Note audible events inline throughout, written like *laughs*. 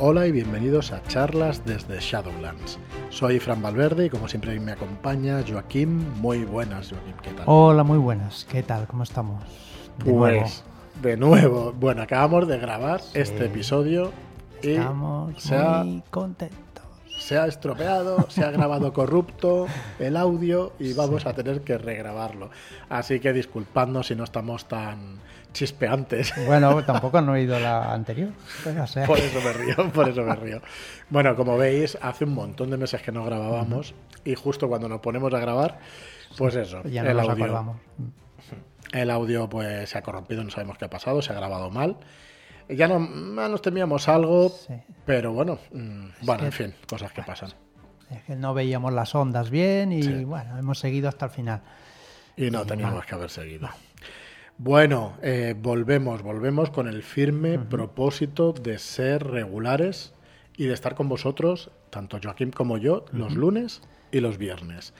Hola y bienvenidos a charlas desde Shadowlands. Soy Fran Valverde y como siempre me acompaña Joaquín. Muy buenas, Joaquín, ¿qué tal? Hola, muy buenas. ¿Qué tal? ¿Cómo estamos? De nuevo. Pues, de nuevo. Bueno, acabamos de grabar este episodio y estamos muy contentos se ha estropeado, se ha grabado *laughs* corrupto el audio y vamos a tener que regrabarlo. Así que disculpadnos si no estamos tan chispeantes. Bueno, tampoco han oído la anterior. Por eso me río, por eso me río. Bueno, como veis, hace un montón de meses que no grabábamos y justo cuando nos ponemos a grabar, pues eso, ya no el nos audio. El audio pues se ha corrompido, no sabemos qué ha pasado, se ha grabado mal ya no, nos temíamos algo, pero bueno, mm, bueno, en fin, cosas que pasan. Es que no veíamos las ondas bien y bueno, hemos seguido hasta el final. Y no teníamos que haber seguido. Bueno, eh, volvemos, volvemos con el firme propósito de ser regulares y de estar con vosotros, tanto Joaquín como yo, los lunes y los viernes.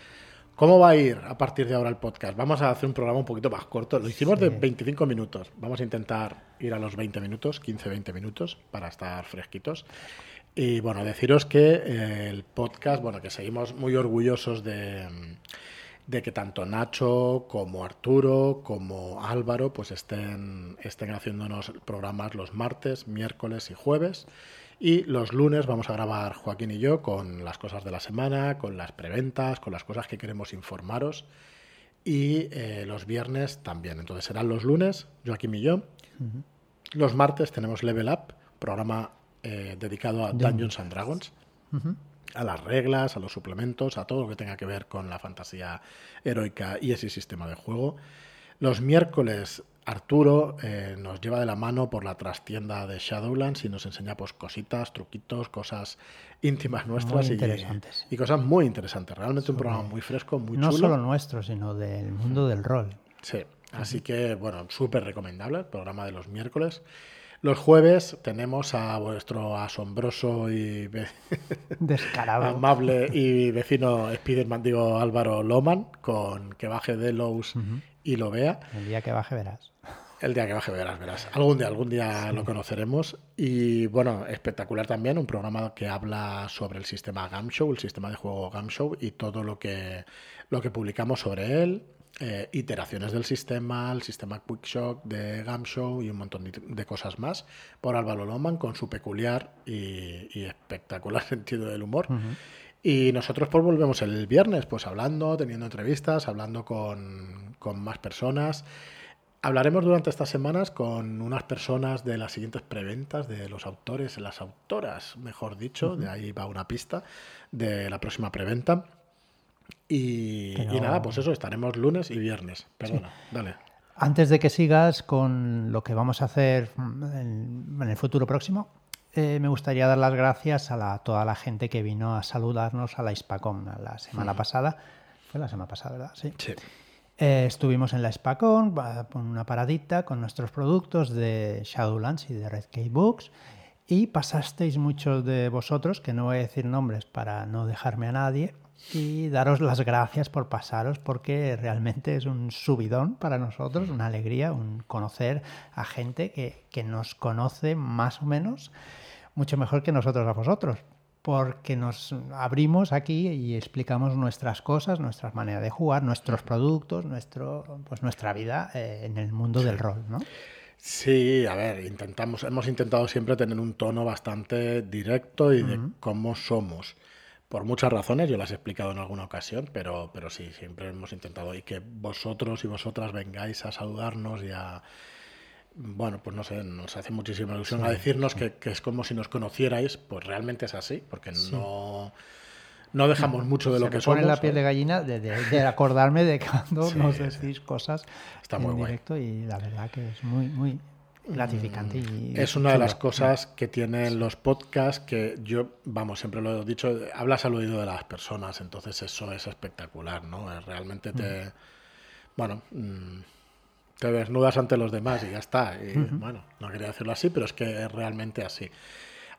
¿Cómo va a ir a partir de ahora el podcast? Vamos a hacer un programa un poquito más corto. Lo hicimos de 25 minutos. Vamos a intentar ir a los 20 minutos, 15-20 minutos, para estar fresquitos. Y bueno, deciros que eh, el podcast, bueno, que seguimos muy orgullosos de, de, que tanto Nacho como Arturo como Álvaro pues estén, estén haciéndonos programas los martes, miércoles y jueves. Y los lunes vamos a grabar Joaquín y yo con las cosas de la semana, con las preventas, con las cosas que queremos informaros. Y eh, los viernes también. Entonces serán los lunes, Joaquín y yo. Los martes tenemos Level Up, programa eh, dedicado a Dungeons and Dragons. A las reglas, a los suplementos, a todo lo que tenga que ver con la fantasía heroica y ese sistema de juego. Los miércoles Arturo eh, nos lleva de la mano por la trastienda de Shadowlands y nos enseña pues cositas, truquitos, cosas íntimas nuestras y, y, cosas muy interesantes. Realmente un programa muy fresco, muy no chulo. No solo nuestro, sino del mundo del rol. Sí, así que bueno, súper recomendable el programa de los miércoles. Los jueves tenemos a vuestro asombroso y *laughs* descarado amable y vecino Spiderman, digo Álvaro Loman, con que baje de los y lo vea. El día que baje verás. El día que baje verás, verás. Algún día, algún día lo conoceremos. Y bueno, espectacular también, un programa que habla sobre el sistema Gamshow, el sistema de juego Gamshow y todo lo que, lo que publicamos sobre él. Eh, iteraciones del sistema, el sistema Quickshock de Gamshow y un montón de cosas más por Álvaro Loman con su peculiar y, espectacular *laughs* sentido del humor. Y nosotros pues volvemos el viernes, pues hablando, teniendo entrevistas, hablando con, más personas. Hablaremos durante estas semanas con unas personas de las siguientes preventas, de los autores, las autoras, mejor dicho, de ahí va una pista de la próxima preventa. Y, nada, pues eso, estaremos lunes y viernes. Perdona, dale. Antes de que sigas con lo que vamos a hacer en el futuro próximo, eh, me gustaría dar las gracias a toda la gente que vino a saludarnos a la Spacon la semana pasada. Fue la semana pasada, ¿verdad? Sí. Eh, estuvimos en la Spacon, una paradita con nuestros productos de Shadowlands y de Red Books. Y pasasteis muchos de vosotros, que no voy a decir nombres para no dejarme a nadie, y daros las gracias por pasaros porque realmente es un subidón para nosotros, una alegría, un conocer a gente que, que nos conoce más o menos mucho mejor que nosotros a vosotros, porque nos abrimos aquí y explicamos nuestras cosas, nuestras maneras de jugar, nuestros productos, nuestro, pues nuestra vida eh, en el mundo del rol, ¿no? Sí, a ver, intentamos, hemos intentado siempre tener un tono bastante directo y de cómo somos. Por muchas razones, yo las he explicado en alguna ocasión, pero, pero sí, siempre hemos intentado. Y que vosotros y vosotras vengáis a saludarnos y a, bueno, pues no sé, nos hace muchísima ilusión a decirnos que, es como si nos conocierais, pues realmente es así, porque no, no dejamos mucho de lo que somos. pone la piel de gallina de, acordarme de cuando *laughs* nos decís cosas Está muy en directo y la verdad que es muy, muy gratificante. Y es una de las cosas que tienen los podcasts que yo, vamos, siempre lo he dicho, hablas al oído de las personas, entonces eso es espectacular, ¿no? Realmente te... Mm. Bueno... Mm, te desnudas ante los demás y ya está. Y, Bueno, no quería decirlo así, pero es que es realmente así.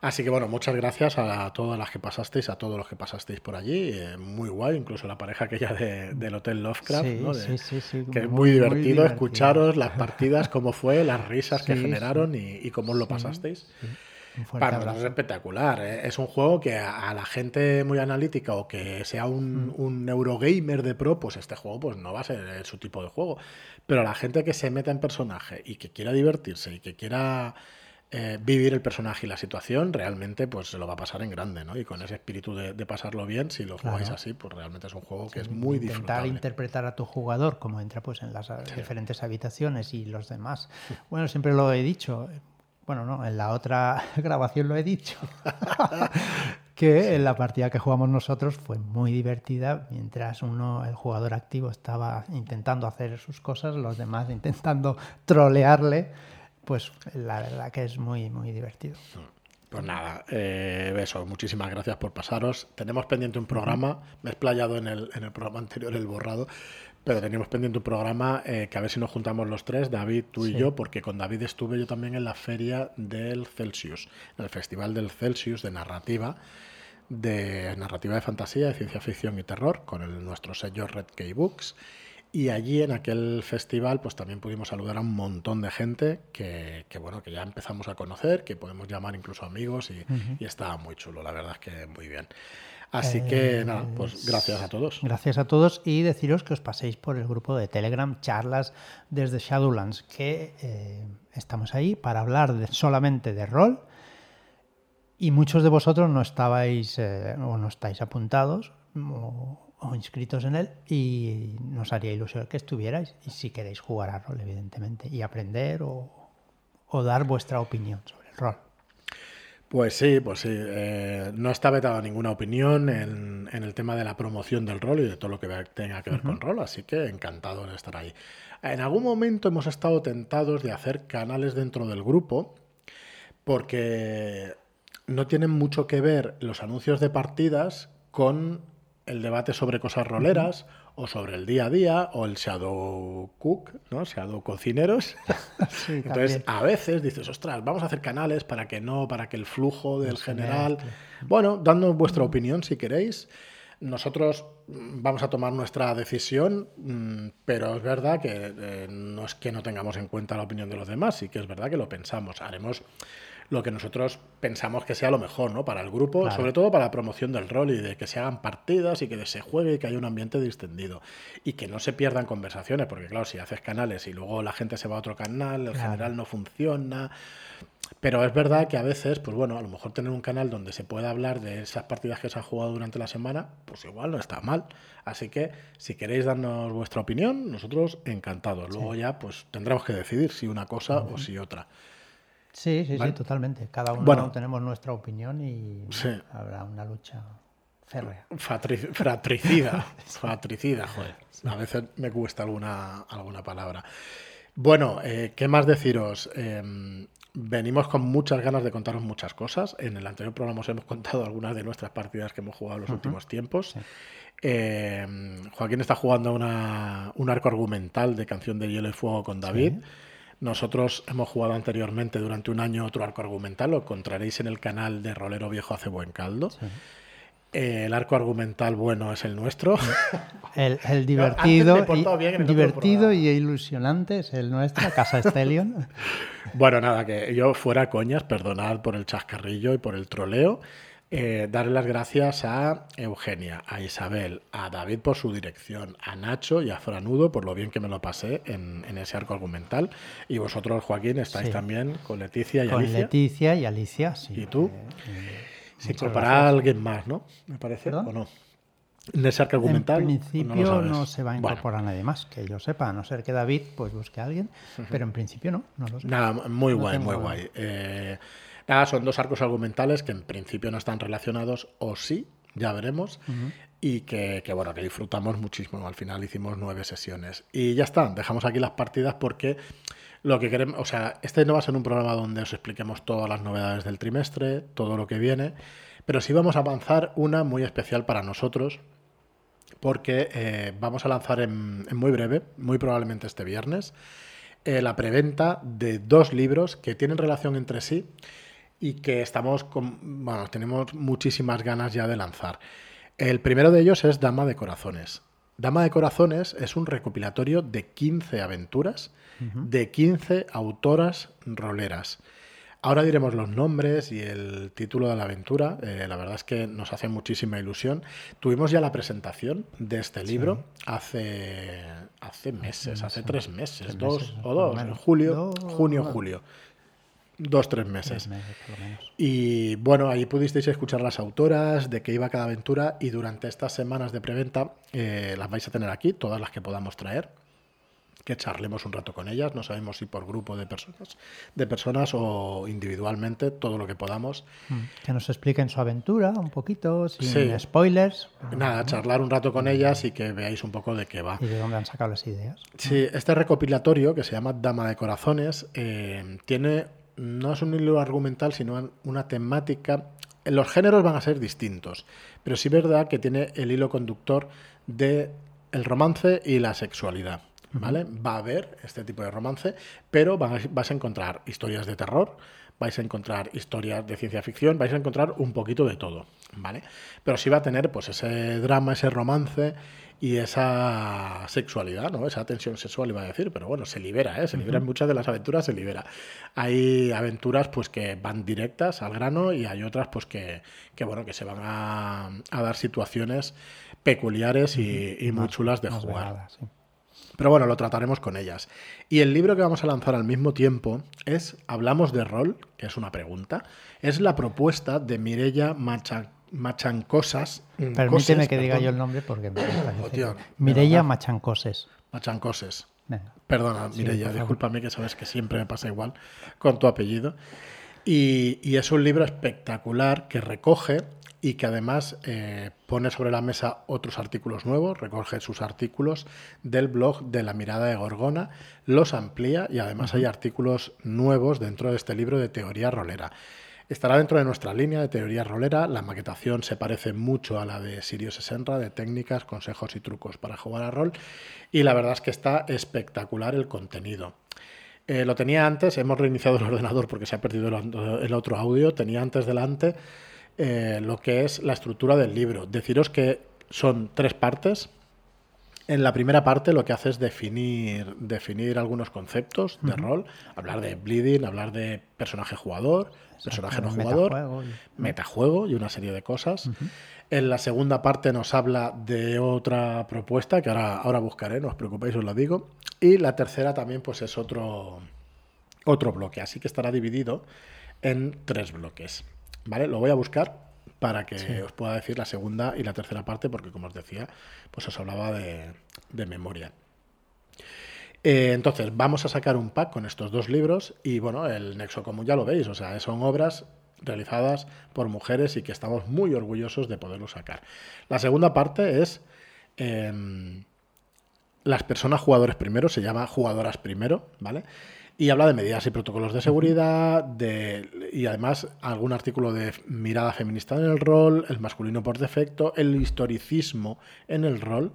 Así que bueno, muchas gracias a todas las que pasasteis, a todos los que pasasteis por allí. Eh, muy guay, incluso la pareja aquella de, del Hotel Lovecraft, ¿no? sí, sí, sí, que es muy, divertido, escucharos las *laughs* partidas, cómo fue, las risas que generaron y, cómo lo pasasteis. Para nosotros es espectacular. ¿eh? Es un juego que a, la gente muy analítica o que sea un, mm. un, Eurogamer de pro, pues este juego pues no va a ser su tipo de juego. Pero a la gente que se meta en personaje y que quiera divertirse y que quiera eh, vivir el personaje y la situación, realmente pues se lo va a pasar en grande, ¿no? Y con ese espíritu de, pasarlo bien, si lo jugáis así, pues realmente es un juego que es muy intentar interpretar a tu jugador como entra pues en las diferentes habitaciones y los demás. Bueno, siempre lo he dicho, bueno, no, en la otra *laughs* grabación lo he dicho, *laughs* que en la partida que jugamos nosotros fue muy divertida, mientras uno, el jugador activo, estaba intentando hacer sus cosas, los demás *laughs* intentando trolearle pues la verdad que es muy, muy divertido. Pues nada, eh, beso, muchísimas gracias por pasaros. Tenemos pendiente un programa, me he explayado en el, en el programa anterior, el borrado, pero teníamos pendiente un programa eh, que a ver si nos juntamos los tres, David, tú y yo, porque con David estuve yo también en la feria del Celsius, en el Festival del Celsius de narrativa, de narrativa de fantasía, de ciencia ficción y terror, con el, nuestro sello Red Key Books. Y allí en aquel festival pues también pudimos saludar a un montón de gente que, bueno, que ya empezamos a conocer, que podemos llamar incluso amigos y, estaba muy chulo, la verdad es que muy bien. Así que nada, pues gracias a todos. Gracias a todos y deciros que os paséis por el grupo de Telegram Charlas desde Shadowlands, que eh, estamos ahí para hablar solamente de rol y muchos de vosotros no estabais eh, o no estáis apuntados o inscritos en él y nos haría ilusión que estuvierais y si queréis jugar a rol, evidentemente, y aprender o, dar vuestra opinión sobre el rol. Pues sí, pues sí. Eh, no está vetada ninguna opinión en, el tema de la promoción del rol y de todo lo que tenga que ver con rol, así que encantado de estar ahí. En algún momento hemos estado tentados de hacer canales dentro del grupo porque no tienen mucho que ver los anuncios de partidas con el debate sobre cosas roleras o sobre el día a día o el shadow cook, ¿no? Shadow cocineros. *laughs* *laughs* Entonces, a veces dices, ostras, vamos a hacer canales para que no, para que el flujo del general... Bueno, dando vuestra opinión si queréis. Nosotros mm, vamos a tomar nuestra decisión, mm, pero es verdad que eh, no es que no tengamos en cuenta la opinión de los demás, sí que es verdad que lo pensamos. Haremos lo que nosotros pensamos que sea lo mejor, ¿no? Para el grupo, sobre todo para la promoción del rol y de que se hagan partidas y que se juegue y que haya un ambiente distendido. Y que no se pierdan conversaciones, porque claro, si haces canales y luego la gente se va a otro canal, el general no funciona. Pero es verdad que a veces, pues bueno, a lo mejor tener un canal donde se pueda hablar de esas partidas que se han jugado durante la semana, pues igual no está mal. Así que si queréis darnos vuestra opinión, nosotros encantados. Luego ya pues tendremos que decidir si una cosa o si otra. Sí, sí, sí, totalmente. Cada uno tenemos nuestra opinión y habrá una lucha férrea. fratricida, *laughs* fratricida, joder. A veces me cuesta alguna, alguna palabra. Bueno, eh, ¿qué más deciros? Em, venimos con muchas ganas de contaros muchas cosas. En el anterior programa os hemos contado algunas de nuestras partidas que hemos jugado en los últimos tiempos. Em, Joaquín está jugando una, un arco argumental de Canción de Hielo y Fuego con David. Nosotros hemos jugado anteriormente durante un año otro arco argumental, lo encontraréis en el canal de Rolero Viejo Hace Buen Caldo. Eh, el arco argumental bueno es el nuestro. *laughs* El, divertido, y, divertido y ilusionante es el nuestro, Casa Stellion. *laughs* bueno, nada, que yo fuera coñas, perdonad por el chascarrillo y por el troleo. Eh, darle las gracias a Eugenia, a Isabel, a David por su dirección, a Nacho y a Franudo por lo bien que me lo pasé en, ese arco argumental. Y vosotros, Joaquín, estáis también con Leticia y Alicia. Con Leticia y Alicia, sí. ¿Y tú? Eh, Se incorporará alguien más, ¿no? Me parece, ¿o no? En ese arco argumental. En principio no, se va a incorporar nadie más, que yo sepa, a no ser que David pues busque a alguien, pero en principio no, no lo sé. Nada, muy guay, muy guay. Eh, son dos arcos argumentales que en principio no están relacionados, o sí, ya veremos. Y que, bueno, que disfrutamos muchísimo. Al final hicimos nueve sesiones. Y ya está, dejamos aquí las partidas porque lo que queremos, o sea, este no va a ser un programa donde os expliquemos todas las novedades del trimestre, todo lo que viene, pero sí vamos a avanzar una muy especial para nosotros, porque eh, vamos a lanzar en, muy breve, muy probablemente este viernes, eh, la preventa de dos libros que tienen relación entre sí y que estamos con, bueno, tenemos muchísimas ganas ya de lanzar. El primero de ellos es Dama de Corazones. Dama de Corazones es un recopilatorio de 15 aventuras de 15 autoras roleras. Ahora diremos los nombres y el título de la aventura. Eh, la verdad es que nos hace muchísima ilusión. Tuvimos ya la presentación de este libro hace, hace meses, hace tres meses, dos o dos, en julio, junio, julio. Dos, tres meses. Y bueno, ahí pudisteis escuchar las autoras, de qué iba cada aventura y durante estas semanas de preventa eh, las vais a tener aquí, todas las que podamos traer que charlemos un rato con ellas, no sabemos si por grupo de personas, de personas o individualmente, todo lo que podamos. Mm. Que nos expliquen su aventura un poquito, sin spoilers. Nada, charlar un rato con ellas y que veáis un poco de qué va. Y de dónde han sacado las ideas. Sí, este recopilatorio que se llama Dama de Corazones eh, tiene no es un hilo argumental, sino una temática. Los géneros van a ser distintos, pero sí es verdad que tiene el hilo conductor de el romance y la sexualidad. ¿Vale? Va a haber este tipo de romance, pero vas a encontrar historias de terror, vais a encontrar historias de ciencia ficción, vais a encontrar un poquito de todo, ¿vale? Pero sí va a tener pues ese drama, ese romance y esa sexualidad, ¿no? Esa tensión sexual iba a decir, pero bueno, se libera, ¿eh? Se libera en muchas de las aventuras, se libera. Hay aventuras pues que van directas al grano y hay otras pues que, que bueno, que se van a, dar situaciones peculiares y, muy chulas de jugar. Pero bueno, lo trataremos con ellas. Y el libro que vamos a lanzar al mismo tiempo es Hablamos de rol, que es una pregunta. Es la propuesta de Mirella Macha Machancosas. Mm, Permíteme que diga yo el nombre porque me oh, Mireia Machancoses. Machancoses. Perdona, Mireia, discúlpame que sabes que siempre me pasa igual con tu apellido. Y, es un libro espectacular que recoge y que además eh, pone sobre la mesa otros artículos nuevos, recoge sus artículos del blog de la mirada de Gorgona, los amplía y además hay artículos nuevos dentro de este libro de teoría rolera. Estará dentro de nuestra línea de teoría rolera. La maquetación se parece mucho a la de Sirio Senra, de técnicas, consejos y trucos para jugar a rol. Y la verdad es que está espectacular el contenido. Eh, lo tenía antes, hemos reiniciado el *laughs* ordenador porque se ha perdido el, otro audio. Tenía antes delante eh, lo que es la estructura del libro. Deciros que son tres partes. En la primera parte lo que hace es definir, definir algunos conceptos de rol, hablar de bleeding, hablar de personaje jugador, personaje no jugador, metajuego y... una serie de cosas. En la segunda parte nos habla de otra propuesta que ahora, ahora buscaré, no os preocupéis, os lo digo. Y la tercera también pues es otro, otro bloque, así que estará dividido en tres bloques. ¿Vale? Lo voy a buscar para que os pueda decir la segunda y la tercera parte, porque como os decía, pues os hablaba de, de memoria. Eh, entonces, vamos a sacar un pack con estos dos libros y bueno, el Nexo Común ya lo veis, o sea, son obras realizadas por mujeres y que estamos muy orgullosos de poderlo sacar. La segunda parte es em, las personas jugadores primero, se llama jugadoras primero, ¿vale? Y habla de medidas y protocolos de seguridad, de, y además algún artículo de mirada feminista en el rol, el masculino por defecto, el historicismo en el rol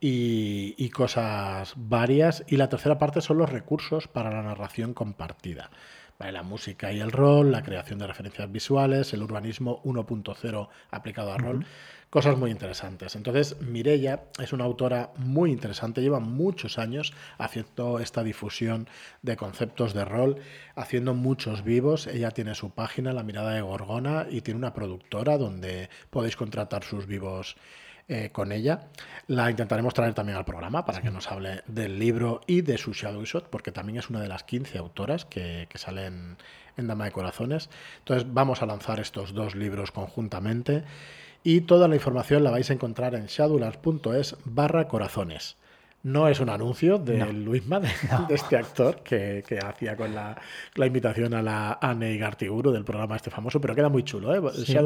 y, cosas varias. Y la tercera parte son los recursos para la narración compartida. La música y el rol, la creación de referencias visuales, el urbanismo 1.0 aplicado a rol. Cosas muy interesantes. Entonces, Mirella es una autora muy interesante, lleva muchos años haciendo esta difusión de conceptos de rol, haciendo muchos vivos. Ella tiene su página, La Mirada de Gorgona, y tiene una productora donde podéis contratar sus vivos eh, con ella. La intentaremos traer también al programa para que nos hable del libro y de su Shadow Shot, porque también es una de las 15 autoras que, salen en Dama de Corazones. Entonces vamos a lanzar estos dos libros conjuntamente y toda la información la vais a encontrar en shadowlands.es barra corazones. No es un anuncio de Luisma, *laughs* de, este actor que, hacía con la, invitación a la a Gartiguru del programa este famoso, pero queda muy chulo, ¿eh? Sí,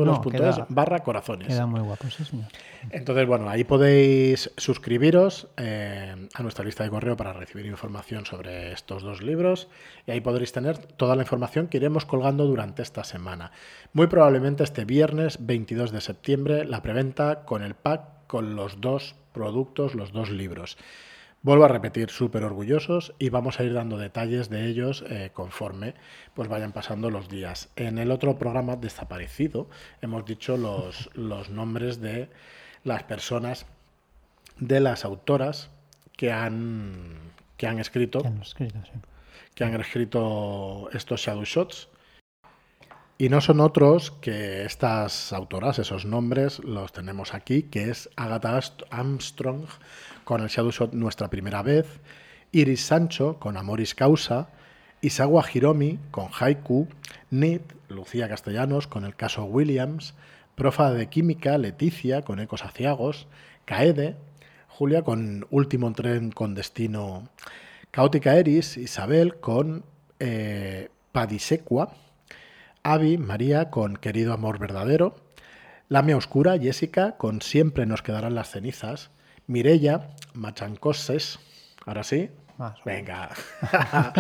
barra corazones. Queda muy guapo, sí, señor. Entonces, bueno, ahí podéis suscribiros eh, a nuestra lista de correo para recibir información sobre estos dos libros y ahí podréis tener toda la información que iremos colgando durante esta semana. Muy probablemente este viernes 22 de septiembre la preventa con el pack con los dos productos, los dos libros. Vuelvo a repetir, súper orgullosos y vamos a ir dando detalles de ellos eh, conforme pues vayan pasando los días. En el otro programa desaparecido hemos dicho los, los nombres de las personas, de las autoras que han, que han escrito, que han escrito, que han escrito estos Shadow Shots Y no son otros que estas autoras, esos nombres, los tenemos aquí, que es Agatha Armstrong con el Shadow Shot Nuestra Primera Vez, Iris Sancho con Amoris Causa, Isawa Hiromi con Haiku, Nid, Lucía Castellanos con el caso Williams, Profa de Química, Leticia con Ecos Aciagos, Caede, Julia con Último Tren con Destino, Caótica Eris, Isabel con eh, Padisecua, Avi, María con Querido Amor Verdadero, Lamia Oscura, Jessica con Siempre nos quedarán las cenizas, Mirella, Machancoses, ahora sí, venga, *laughs*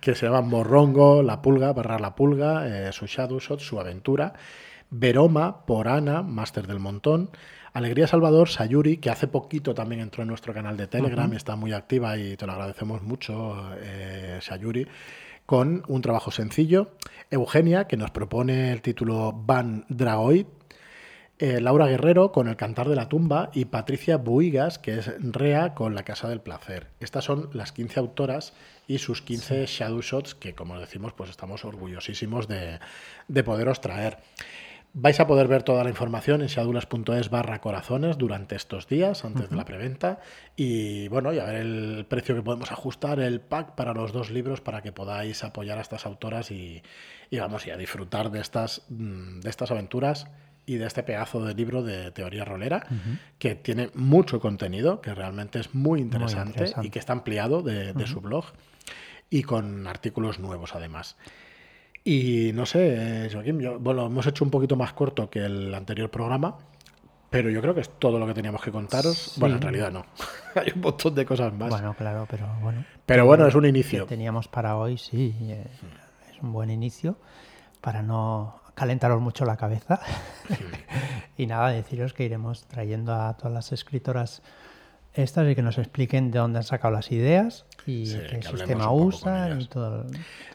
que se llama Morrongo, La Pulga, Barrar la Pulga, eh, su Shadowshot, su aventura, Veroma, por Ana, Máster del Montón, Alegría Salvador, Sayuri, que hace poquito también entró en nuestro canal de Telegram, está muy activa y te lo agradecemos mucho, eh, Sayuri con un trabajo sencillo. Eugenia, que nos propone el título Van Dragoid. Eh, Laura Guerrero con El Cantar de la Tumba y Patricia Buigas, que es Rea con La Casa del Placer. Estas son las 15 autoras y sus 15 shadow shots que, como decimos, pues estamos orgullosísimos de, de poderos traer. Vais a poder ver toda la información en shadulas.es barra corazones durante estos días, antes de la preventa. Y bueno, y a ver el precio que podemos ajustar, el pack para los dos libros, para que podáis apoyar a estas autoras y, vamos, y a disfrutar de estas, mm, de estas aventuras y de este pedazo de libro de teoría rolera, que tiene mucho contenido, que realmente es muy interesante, y que está ampliado de, de su blog y con artículos nuevos además. Y no sé, Joaquín, yo, bueno, hemos hecho un poquito más corto que el anterior programa, pero yo creo que es todo lo que teníamos que contaros. Bueno, en realidad no. *laughs* Hay un montón de cosas más. Bueno, claro, pero bueno. Pero bueno, es un inicio. teníamos para hoy, sí. Eh, es un buen inicio para no calentaros mucho la cabeza. *laughs* y nada, deciros que iremos trayendo a todas las escritoras estas y que nos expliquen de dónde han sacado las ideas y qué sistema usan y todo.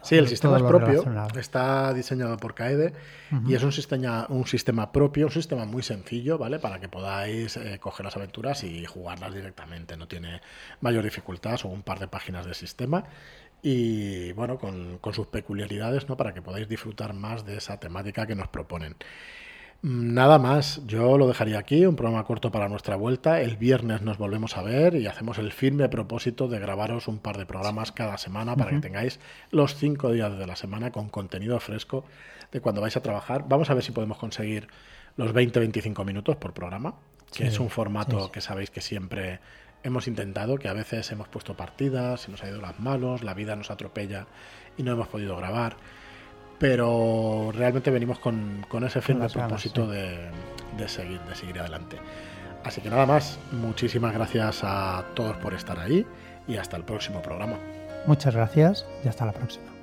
Sí, el sistema es propio, está diseñado por Kaede y es un sistema, un sistema propio, un sistema muy sencillo, ¿vale? Para que podáis eh, coger las aventuras y jugarlas directamente. No tiene mayor dificultad, son un par de páginas de sistema y bueno, con, con sus peculiaridades, ¿no? Para que podáis disfrutar más de esa temática que nos proponen. Nada más, yo lo dejaría aquí, un programa corto para nuestra vuelta. El viernes nos volvemos a ver y hacemos el firme propósito de grabaros un par de programas cada semana para que tengáis los cinco días de la semana con contenido fresco de cuando vais a trabajar. Vamos a ver si podemos conseguir los 20-25 minutos por programa, que es un formato que sabéis que siempre hemos intentado, que a veces hemos puesto partidas, se nos ha ido las manos, la vida nos atropella y no hemos podido grabar pero realmente venimos con, ese firme propósito de, seguir, de seguir adelante. Así que nada más, muchísimas gracias a todos por estar ahí y hasta el próximo programa. Muchas gracias y hasta la próxima.